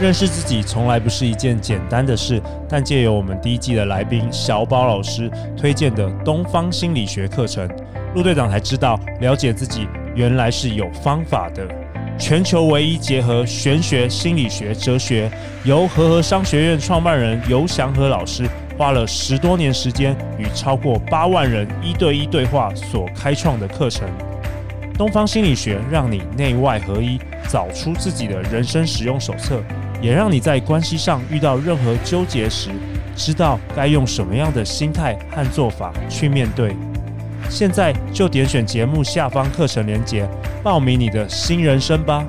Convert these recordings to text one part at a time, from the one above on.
认识自己从来不是一件简单的事，但借由我们第一季的来宾小宝老师推荐的东方心理学课程，陆队长才知道，了解自己原来是有方法的。全球唯一结合玄学、心理学、哲学，由和合商学院创办人游祥和老师花了十多年时间，与超过八万人一对一对话所开创的课程。东方心理学让你内外合一，找出自己的人生使用手册，也让你在关系上遇到任何纠结时，知道该用什么样的心态和做法去面对。现在就点选节目下方课程连结，报名你的新人生吧！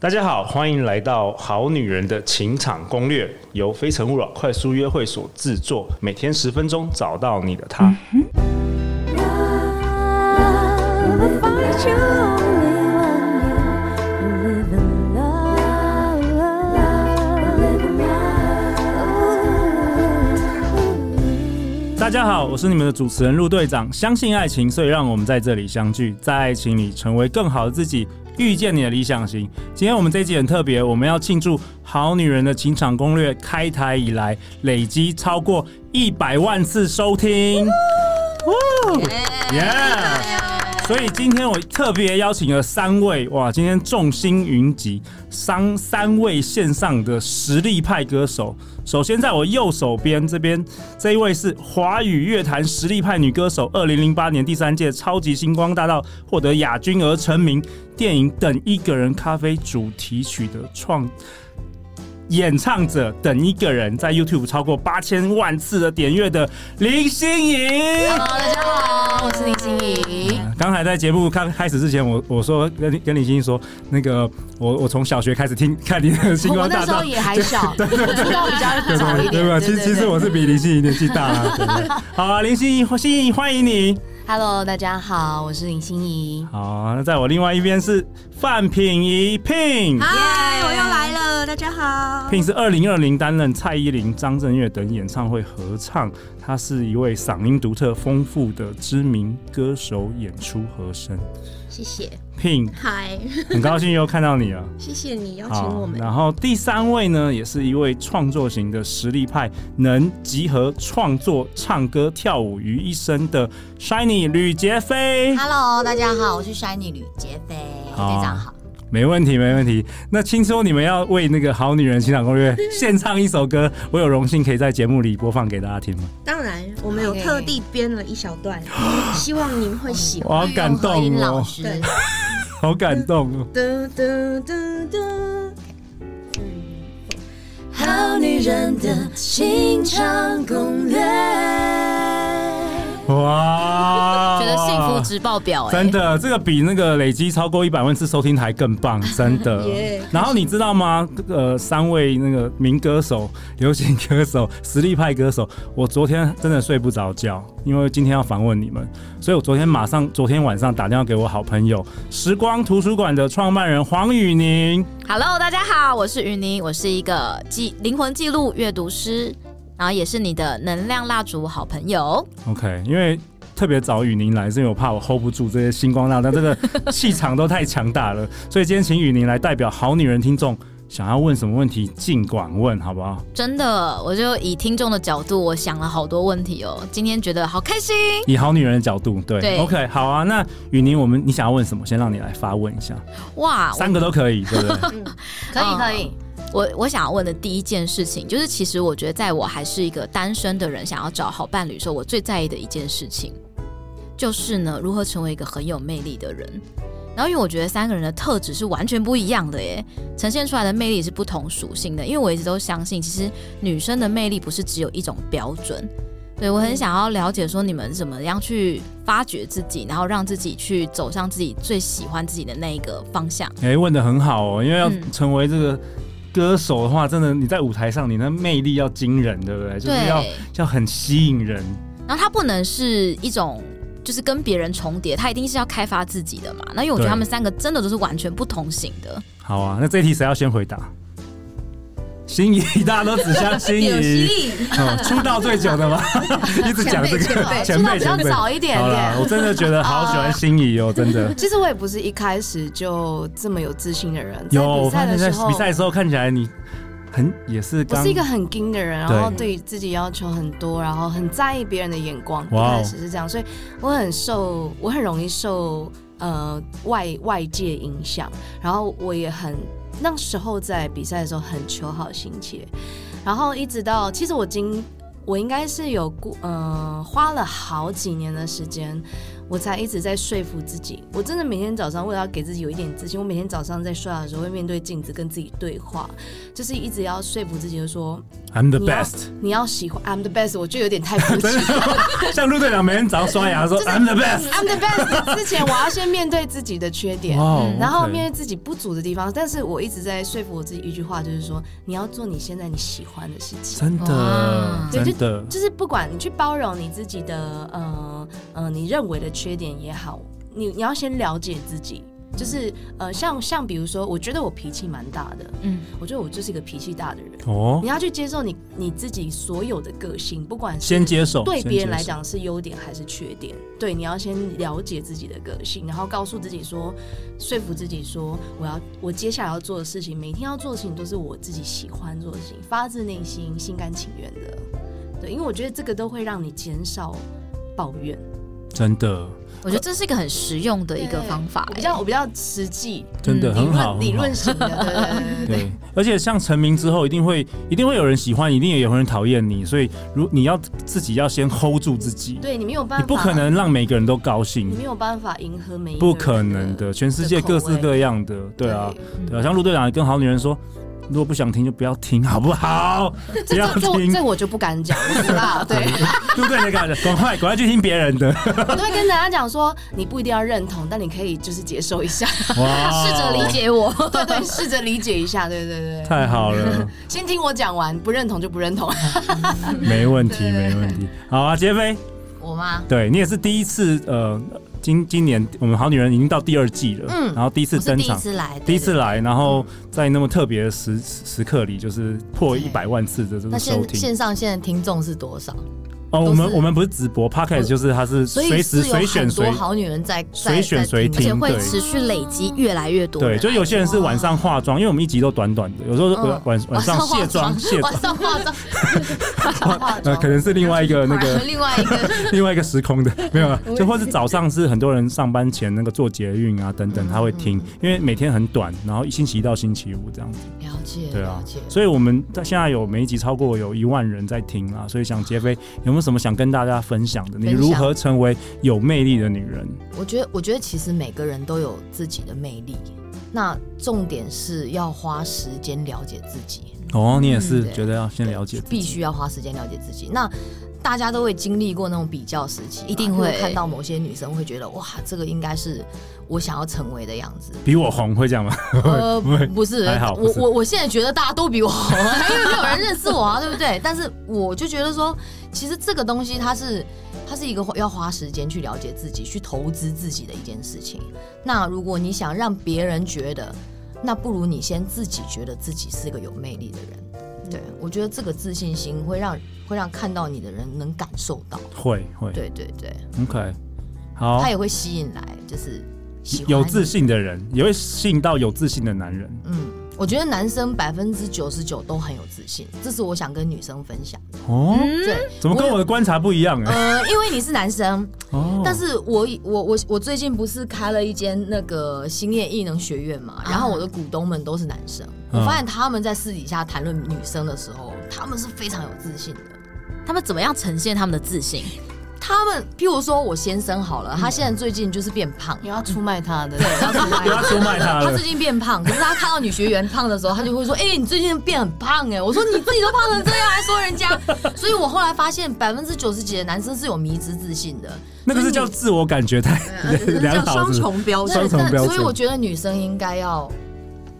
大家好，欢迎来到《好女人的情场攻略》，由非诚勿扰快速约会所制作，每天十分钟，找到你的他。大家好，我是你们的主持人陆队长。相信爱情，所以让我们在这里相聚，在爱情里成为更好的自己，遇见你的理想型。今天我们这一集很特别，我们要庆祝《好女人的情场攻略》开台以来累积超过一百万次收听。耶！所以今天我特别邀请了三位哇，今天众星云集，三三位线上的实力派歌手。首先在我右手边这边这一位是华语乐坛实力派女歌手，二零零八年第三届超级星光大道获得亚军而成名，电影《等一个人咖啡》主题曲的创。演唱者等一个人，在 YouTube 超过八千万次的点阅的林心怡。Hello，大家好，我是林心怡。刚、嗯、才在节目开开始之前，我我说跟跟林心怡说，那个我我从小学开始听 看你的星光大道，我那时候也还小，对 对对，出道比较早一点，对吧？其实其实我是比林心怡年纪大好啊，林心怡，心怡欢迎你。Hello，大家好，我是林心怡。好，那在我另外一边是范品怡 Pin。嗨，我又来了，大家好。Pin 是二零二零担任蔡依林、张震岳等演唱会合唱，他是一位嗓音独特、丰富的知名歌手，演出和声。谢谢，Pin，嗨，很高兴又看到你了。谢谢你邀请我们。然后第三位呢，也是一位创作型的实力派，能集合创作、唱歌、跳舞于一身的 Shiny 吕杰飞。Hello，大家好，我是 Shiny 吕杰飞，非常好。没问题，没问题。那听说你们要为那个好女人情场攻略 献唱一首歌，我有荣幸可以在节目里播放给大家听吗？当然，我们有特地编了一小段希望您会喜欢。我好感动哦，对，好感动哦。好女人的情场攻略。哇，觉得幸福值爆表哎！真的，这个比那个累积超过一百万次收听还更棒，真的。然后你知道吗？呃，三位那个民歌手、流行歌手、实力派歌手，我昨天真的睡不着觉，因为今天要访问你们，所以我昨天马上，昨天晚上打电话给我好朋友时光图书馆的创办人黄宇宁。Hello，大家好，我是宇宁，我是一个记灵魂记录阅读师。然后也是你的能量蜡烛好朋友。OK，因为特别找雨宁来，是因为我怕我 hold 不住这些星光大道，但这个 气场都太强大了，所以今天请雨宁来代表好女人听众，想要问什么问题尽管问，好不好？真的，我就以听众的角度，我想了好多问题哦。今天觉得好开心。以好女人的角度，对，对，OK，好啊。那雨宁，我们你想要问什么？先让你来发问一下。哇，三个都可以，对不对？可以，可以。我我想要问的第一件事情，就是其实我觉得，在我还是一个单身的人，想要找好伴侣的时候，我最在意的一件事情，就是呢，如何成为一个很有魅力的人。然后，因为我觉得三个人的特质是完全不一样的耶，呈现出来的魅力是不同属性的。因为我一直都相信，其实女生的魅力不是只有一种标准。对，我很想要了解说，你们怎么样去发掘自己，然后让自己去走上自己最喜欢自己的那一个方向。哎，问的很好哦，因为要成为这个。嗯歌手的话，真的你在舞台上，你的魅力要惊人，对不对？对，就是要要很吸引人。然后他不能是一种，就是跟别人重叠，他一定是要开发自己的嘛。那因为我觉得他们三个真的都是完全不同型的。好啊，那这一题谁要先回答？心仪，大家都只相 心有仪。哦，出道最久的吗？一直讲这个前出道辈前辈。比较早一点点。我真的觉得好喜欢心仪哦，真的。其实我也不是一开始就这么有自信的人，有，在比赛的时候，比赛的时候看起来你很也是我是一个很精的人，然后对自己要求很多，然后很在意别人的眼光。一开始是这样，所以我很受，我很容易受呃外外界影响，然后我也很那时候在比赛的时候很求好心切，然后一直到其实我今我应该是有过嗯花了好几年的时间。我才一直在说服自己，我真的每天早上为了要给自己有一点自信，我每天早上在刷牙的时候会面对镜子跟自己对话，就是一直要说服自己，就说 I'm the best。你要喜欢 I'm the best，我觉得有点太肤真浅。像陆队长每天早上刷牙说 I'm the best。I'm the best 之前，我要先面对自己的缺点，然后面对自己不足的地方。但是我一直在说服我自己一句话，就是说你要做你现在你喜欢的事情。真的，对真的，就是不管你去包容你自己的呃呃你认为的缺点也好，你你要先了解自己。就是呃像像比如说，我觉得我脾气蛮大的，嗯，我觉得我就是一个脾气大的人。哦你，要去接受你你自己所有的个性，不管是先接受，对别人来讲是优点还是缺点，对，你要先了解自己的个性，然后告诉自己说，说服自己说，我要我接下来要做的事情，每天要做的事情都是我自己喜欢做的事情，发自内心、心甘情愿的。对，因为我觉得这个都会让你减少抱怨。真的，我觉得这是一个很实用的一个方法、我比较我比较实际，真的嗯很好，理论型的，对对对对对。对，而且像成名之后，一定会一定会有人喜欢，一定也有人讨厌你，所以如你要自己要先 hold 住自己，对你没有办法，你不可能让每个人都高兴。你兴没，有办法迎合每一个人不可能的，全世界各式各样的，对啊，对。啊，像陆队长跟好女人说，如果不想听就不要听，好不好？不要这听这，我就不敢讲，我知道，对。陆队长赶赶快赶快去听别人的，我都会跟大家讲说，你不一定要认同，但你可以就是接受一下，哇，试着理，解我。对对，试着理解一下，对对对。太好了，先听我讲完，不认同就不认同。没问题没问题，好啊，杰飞，我吗？对你也是第一次呃。今今年我们好女人已经到第二季了，嗯然后第一次登场第一次来，第一次。来，然后在那么特别的时时刻里，就是破一百万次的这个收听。线上现在听众是多少？哦，我们我们不是直播 p o c k e t 就是它是随时随选多随好女人在随选随而且会持续累积越来越多对，就有些人是晚上化妆，因为我们一集都短短的，有时候嗯。晚晚上卸妆卸晚上化妆，呃，可能是另外一个那个 另外一个。另外一个时空的，没有啊，就或是早上是很多人上班前那个做捷运啊等等，他会听，因为每天很短，然后星期一到星期五这样子。了解，对啊。所以我们在现在有每一集超过有一万人在听啊，所以想杰飞有没有什么想跟大家分享的？你如何成为有魅力的女人？我觉得，我觉得其实每个人都有自己的魅力，那重点是要花时间了解自己，哦，你也是觉得要先了解自己，必须要花时间了解自己。那大家都会经历过那种比较时期，一定会看到某些女生会觉得哇，这个应该是我想要成为的样子。比我红会这样吗？呃，不是，我我我现在觉得大家都比我红，因为没有人认识我啊，对不对？但是我就觉得说，其实这个东西它是它是一个要花时间去了解自己、去投资自己的一件事情。那如果你想让别人觉得，那不如你先自己觉得自己是个有魅力的人。对，我觉得这个自信心会让会让看到你的人能感受到。会会对对对，，OK，好他，也会吸引来就是有自信的人也会吸引到有自信的男人。嗯，我觉得男生百分之九十九都很有自信，这是我想跟女生分享的。哦，对，怎么跟我的观察不一样哎？呃，因为你是男生，哦，但是我我我我最近不是开了一间那个兴业艺能学院嘛，然后我的股东们都是男生，嗯我发现他们在私底下谈论女生的时候，他们是非常有自信的。他们怎么样呈现他们的自信？他们，譬如说我先生好了，他现在最近就是变胖，你要出卖他的，对，要出卖要出卖他他最。近变胖，可是他看到女学员胖的时候，他就会说：“哎、你最近变很胖哎！”我说：“你自己都胖成这样，还说人家？”所以我后来发现，百分之九十几的男生是有迷之自信的，那个是叫自我感觉太良好，双是不是重标准。双重标准所以我觉得女生应该要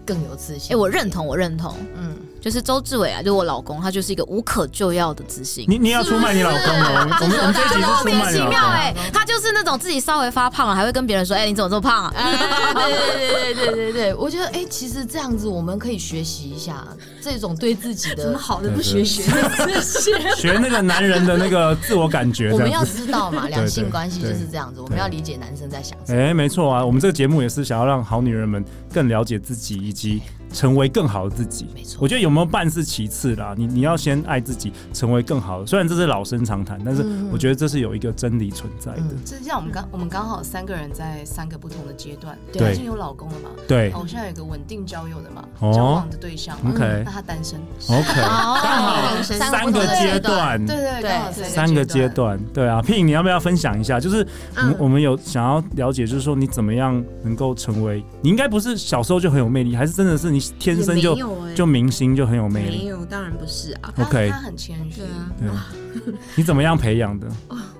更有自信。哎、我认同，我认同。嗯，就是周志伟啊，就我老公，他就是一个无可救药的自信。你你要出卖你老公哦？我们我们这一集是出卖你老公。哎，他就是那种自己稍微发胖了，还会跟别人说：“哎，你怎么这么胖啊？”对对对对对对对，我觉得哎，其实这样子我们可以学习一下这种对自己的什么好的不学学，学那个男人的那个自我感觉。我们要知道嘛，两性关系就是这样子，我们要理解男生在想什么。哎，没错啊，我们这个节目也是想要让好女人们更了解自己，以及。成为更好的自己，没错。我觉得有没有伴是其次啦，你你要先爱自己，成为更好的。虽然这是老生常谈，但是我觉得这是有一个真理存在的。这像我们刚我们刚好三个人在三个不同的阶段，对，已经有老公了嘛？对，我现在有一个稳定交友的嘛，交往的对象。OK，那他单身。OK，刚好三个阶段，对对对，三个阶段，对啊。Pin，你要不要分享一下？就是我们有想要了解，就是说你怎么样能够成为？你应该不是小时候就很有魅力，还是真的是你天生就？就明星就很有魅力？没有，当然不是啊。OK，他很谦虚。对啊，你怎么样培养的？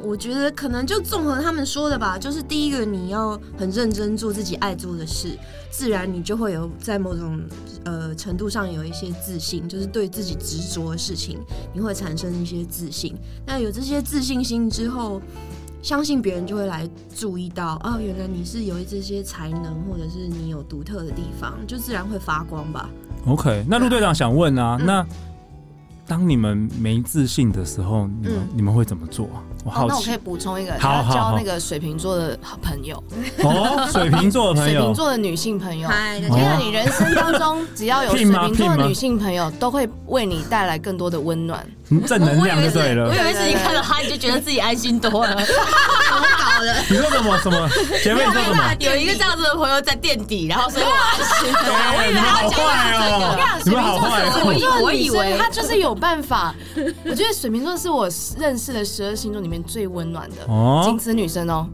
我觉得可能就综合他们说的吧。就是第一个，你要很认真做自己爱做的事，自然你就会有在某种呃程度上有一些自信，就是对自己执着的事情，你会产生一些自信。那有这些自信心之后。相信别人就会来注意到哦，原来你是有这些才能，或者是你有独特的地方，就自然会发光吧。OK，那陆队长想问啊，嗯、那当你们没自信的时候，你们、嗯、你们会怎么做啊？我好奇。哦、那我可以补充一个，好好交那个水瓶座的好朋友。哦，水瓶座的朋友，水瓶座的女性朋友。因为你人生当中只要有 水瓶座的女性朋友，都会为你带来更多的温暖。正能量就对了。我以为是你看到他，你就觉得自己安心多了。你说什么什么？前面说什么？有一个这样子的朋友在垫底，然后所以我安心。对，你们好坏哦！你们好坏。我以我以为他就是有办法。我觉得水瓶座是我认识的十二星座里面最温暖的，仅此女生哦。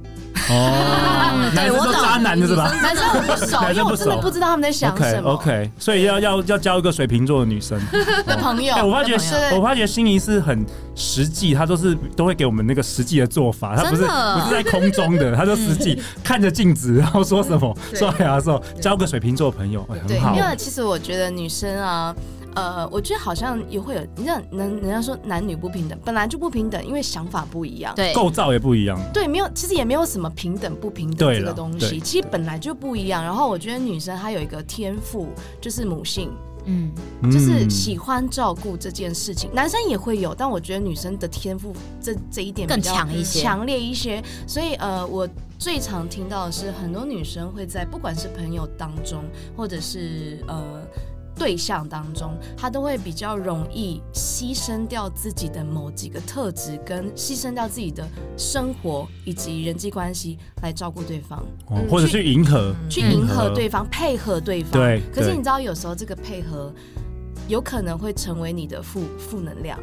哦，男生都渣男的是吧？男生不熟，因为我真的不知道他们在想什么。OK，所以要要要交一个水瓶座的女生的朋友。我发觉，我发觉心仪是很实际，她都是都会给我们那个实际的做法，她不是不是在空中的，她就实际 看着镜子，然后说什么刷牙的时候交个水瓶座朋友，很好。因为其实我觉得女生啊。呃，我觉得好像也会有，你像人人家说男女不平等，本来就不平等，因为想法不一样，对，构造也不一样，对，没有，其实也没有什么平等不平等这个东西，其实本来就不一样。然后我觉得女生她有一个天赋，就是母性，嗯，就是喜欢照顾这件事情，男生也会有，但我觉得女生的天赋这这一点比较更强一些，强烈一些。所以呃，我最常听到的是很多女生会在不管是朋友当中，或者是呃。对象当中，他都会比较容易牺牲掉自己的某几个特质，跟牺牲掉自己的生活以及人际关系来照顾对方，哦、或者去迎合，去迎合对方，配合对方。对。可是你知道，有时候这个配合有可能会成为你的负负能量。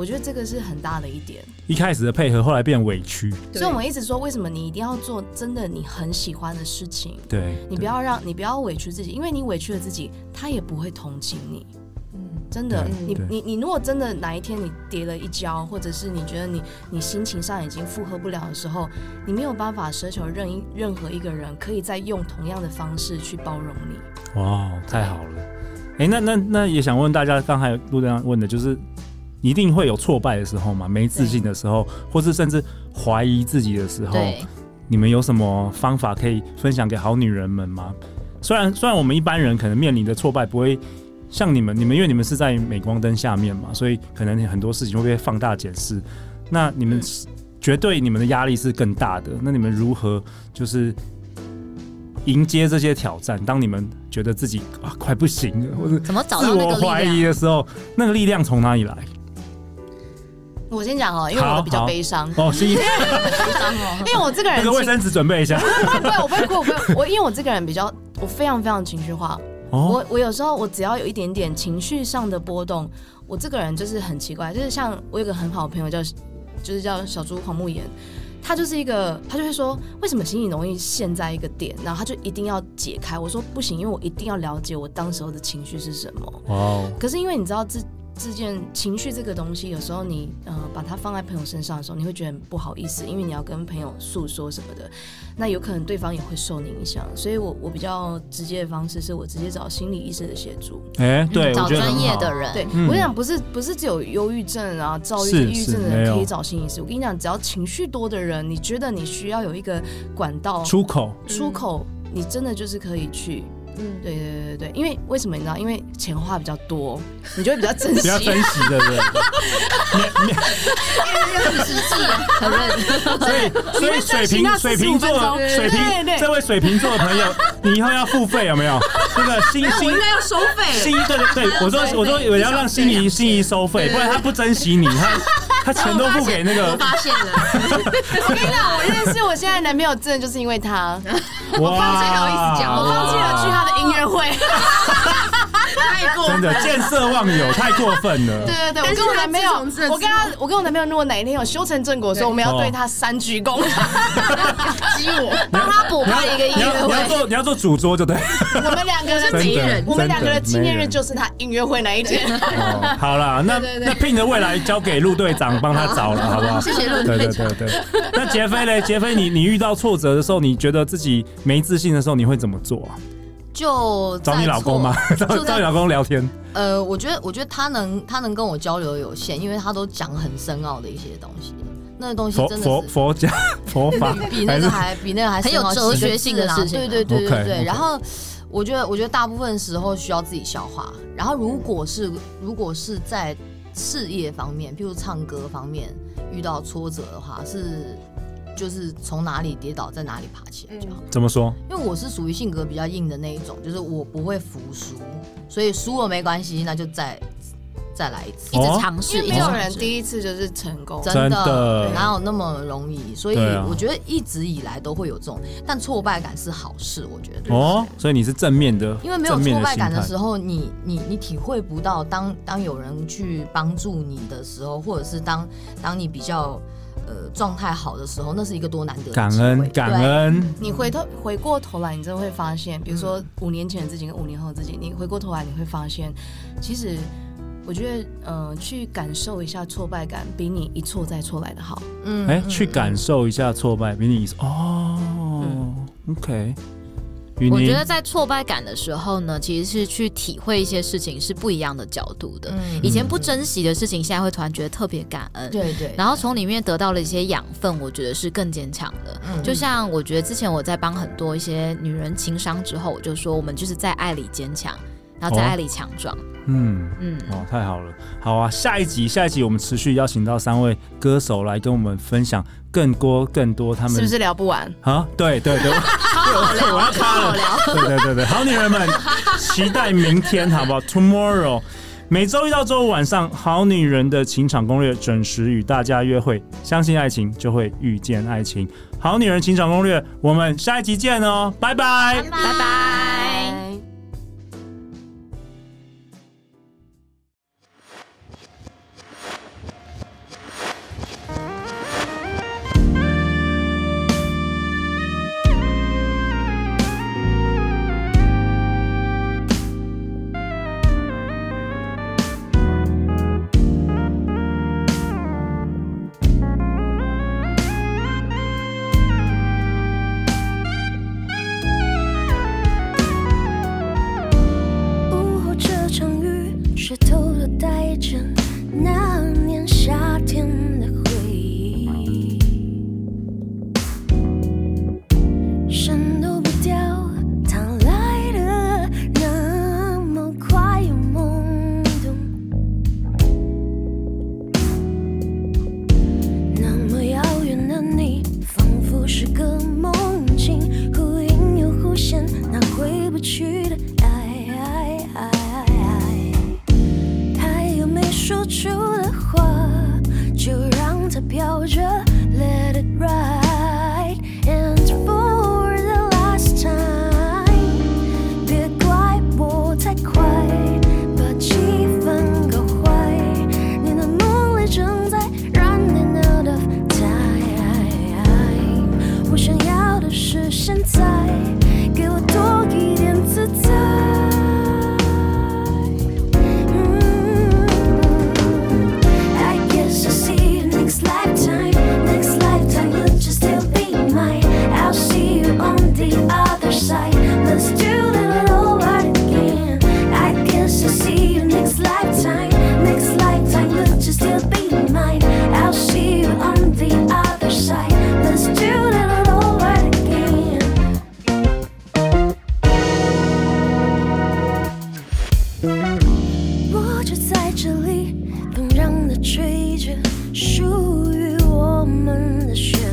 我觉得这个是很大的一点。一开始的配合，后来变委屈。所以我们一直说，为什么你一定要做真的你很喜欢的事情？对，你不要让你不要委屈自己，因为你委屈了自己，他也不会同情你。嗯，真的，你你你如果真的哪一天你跌了一跤，或者是你觉得你你心情上已经负荷不了的时候，你没有办法奢求任一任何一个人可以再用同样的方式去包容你。哇，太好了！哎，那那那也想问大家，刚才陆队长问的就是。一定会有挫败的时候嘛，没自信的时候，或是甚至怀疑自己的时候，对你们有什么方法可以分享给好女人们吗？虽然虽然我们一般人可能面临的挫败不会像你们，你们因为你们是在镁光灯下面嘛，所以可能很多事情会被放大检视。那你们绝对你们的压力是更大的。那你们如何就是迎接这些挑战？当你们觉得自己啊快不行了，或者怎么找到自我怀疑的时候，那个力量从哪里来？我先讲哦，因为我比较悲伤哦，是 悲伤哦，因为我这个人，那个卫生纸准备一下。不会，我不会哭，我不会，我因为我这个人比较，我非常非常情绪化。哦、我我有时候我只要有一点点情绪上的波动，我这个人就是很奇怪，就是像我有个很好的朋友叫，就是叫小猪黄木言，他就是一个，他就会说，为什么心里容易陷在一个点，然后他就一定要解开。我说不行，因为我一定要了解我当时候的情绪是什么。哦，可是因为你知道这。这件情绪这个东西，有时候你呃把它放在朋友身上的时候，你会觉得很不好意思，因为你要跟朋友诉说什么的，那有可能对方也会受你影响。所以我我比较直接的方式是我直接找心理医生的协助。哎，对，找专业的人。对，嗯我跟你讲，不是不是只有忧郁症啊、躁郁、抑郁症的人可以找心理师。我跟你讲，只要情绪多的人，你觉得你需要有一个管道出口，出口，你真的就是可以去。嗯，对对对对，因为为什么你知道？因为钱花比较多，你就会比较珍惜。比较珍惜，对不对？很认所以，所以水瓶水瓶座45分钟水瓶对对这位水瓶座的朋友，你以后要付费有没有？那个心心 我应该要收费心对对对，我说我说我要让心仪心仪收费，不然他不珍惜你，他他钱都不给那我个发现了，我跟你讲，我认识我现在的男朋友，真的就是因为他，我放弃，好意思讲我放弃了去他的音乐会。太过真的见色忘友，太过分了。对对对，我但是跟我男朋友，我跟他，我跟我男朋友，如果哪一天有修成正果，的时候我们要对他三鞠躬，激我，帮他补你要办一个音乐会。你要做你要做主桌就对。我们两个人真的我们两个的纪念日就是他音乐会那一天。哦，好啦，那那 Pin 的未来交给陆队长帮他找了，好不好？谢谢陆对对队长对对。那杰飞嘞？杰飞，你你遇到挫折的时候，你觉得自己没自信的时候，你会怎么做啊？就找你老公吗？找就找你老公聊天？呃，我觉得，我觉得他能，他能跟我交流有限，因为他都讲很深奥的一些东西，那个东西佛佛真的是佛家 佛法比那个还比那个还很有哲学性的事情啊对对对对对然后我觉得，我觉得大部分时候需要自己消化。然后如果是如果是在事业方面，譬如唱歌方面遇到挫折的话，是就是从哪里跌倒在哪里爬起来就好。怎么说？因为我是属于性格比较硬的那一种，就是我不会服输，所以输了没关系，那就再再来一次。一直哦尝试，因为没有。人第一次就是成功。真真的哪有那么容易？所以我觉得一直以来都会有这种，但挫败感是好事，我觉得。哦，所以你是正面的，因为没有挫败感的时候，你你你体会不到当当有人去帮助你的时候，或者是当当你比较呃状态好的时候，那是一个多难得的感恩感。恩。你回头回过头来，你真的会发现，比如说五年前的自己跟五年后的自己，你回过头来你会发现，其实我觉得，呃，去感受一下挫败感，比你一错再错来的好。嗯哎，嗯去感受一下挫败，比你哦，OK。我觉得在挫败感的时候呢，其实是去体会一些事情是不一样的角度的。嗯以前不珍惜的事情，现在会突然觉得特别感恩。对对，然后从里面得到了一些养分，我觉得是更坚强的。嗯就像我觉得之前我在帮很多一些女人情商之后，我就说我们就是在爱里坚强，然后在哦爱里强壮。嗯。嗯，哦，太好了，好啊！下一集，下一集我们持续邀请到三位歌手来跟我们分享更多更多他们是不是聊不完？啊？对对对，好好聊，我要卡了。对对对对，好女人们，期待明天好不好？Tomorrow，每周一到周五晚上，《好女人的情场攻略》准时与大家约会。相信爱情，就会遇见爱情。《好女人情场攻略》，我们下一集见哦，拜拜。拜拜。这里，风让它吹着，属于我们的旋律。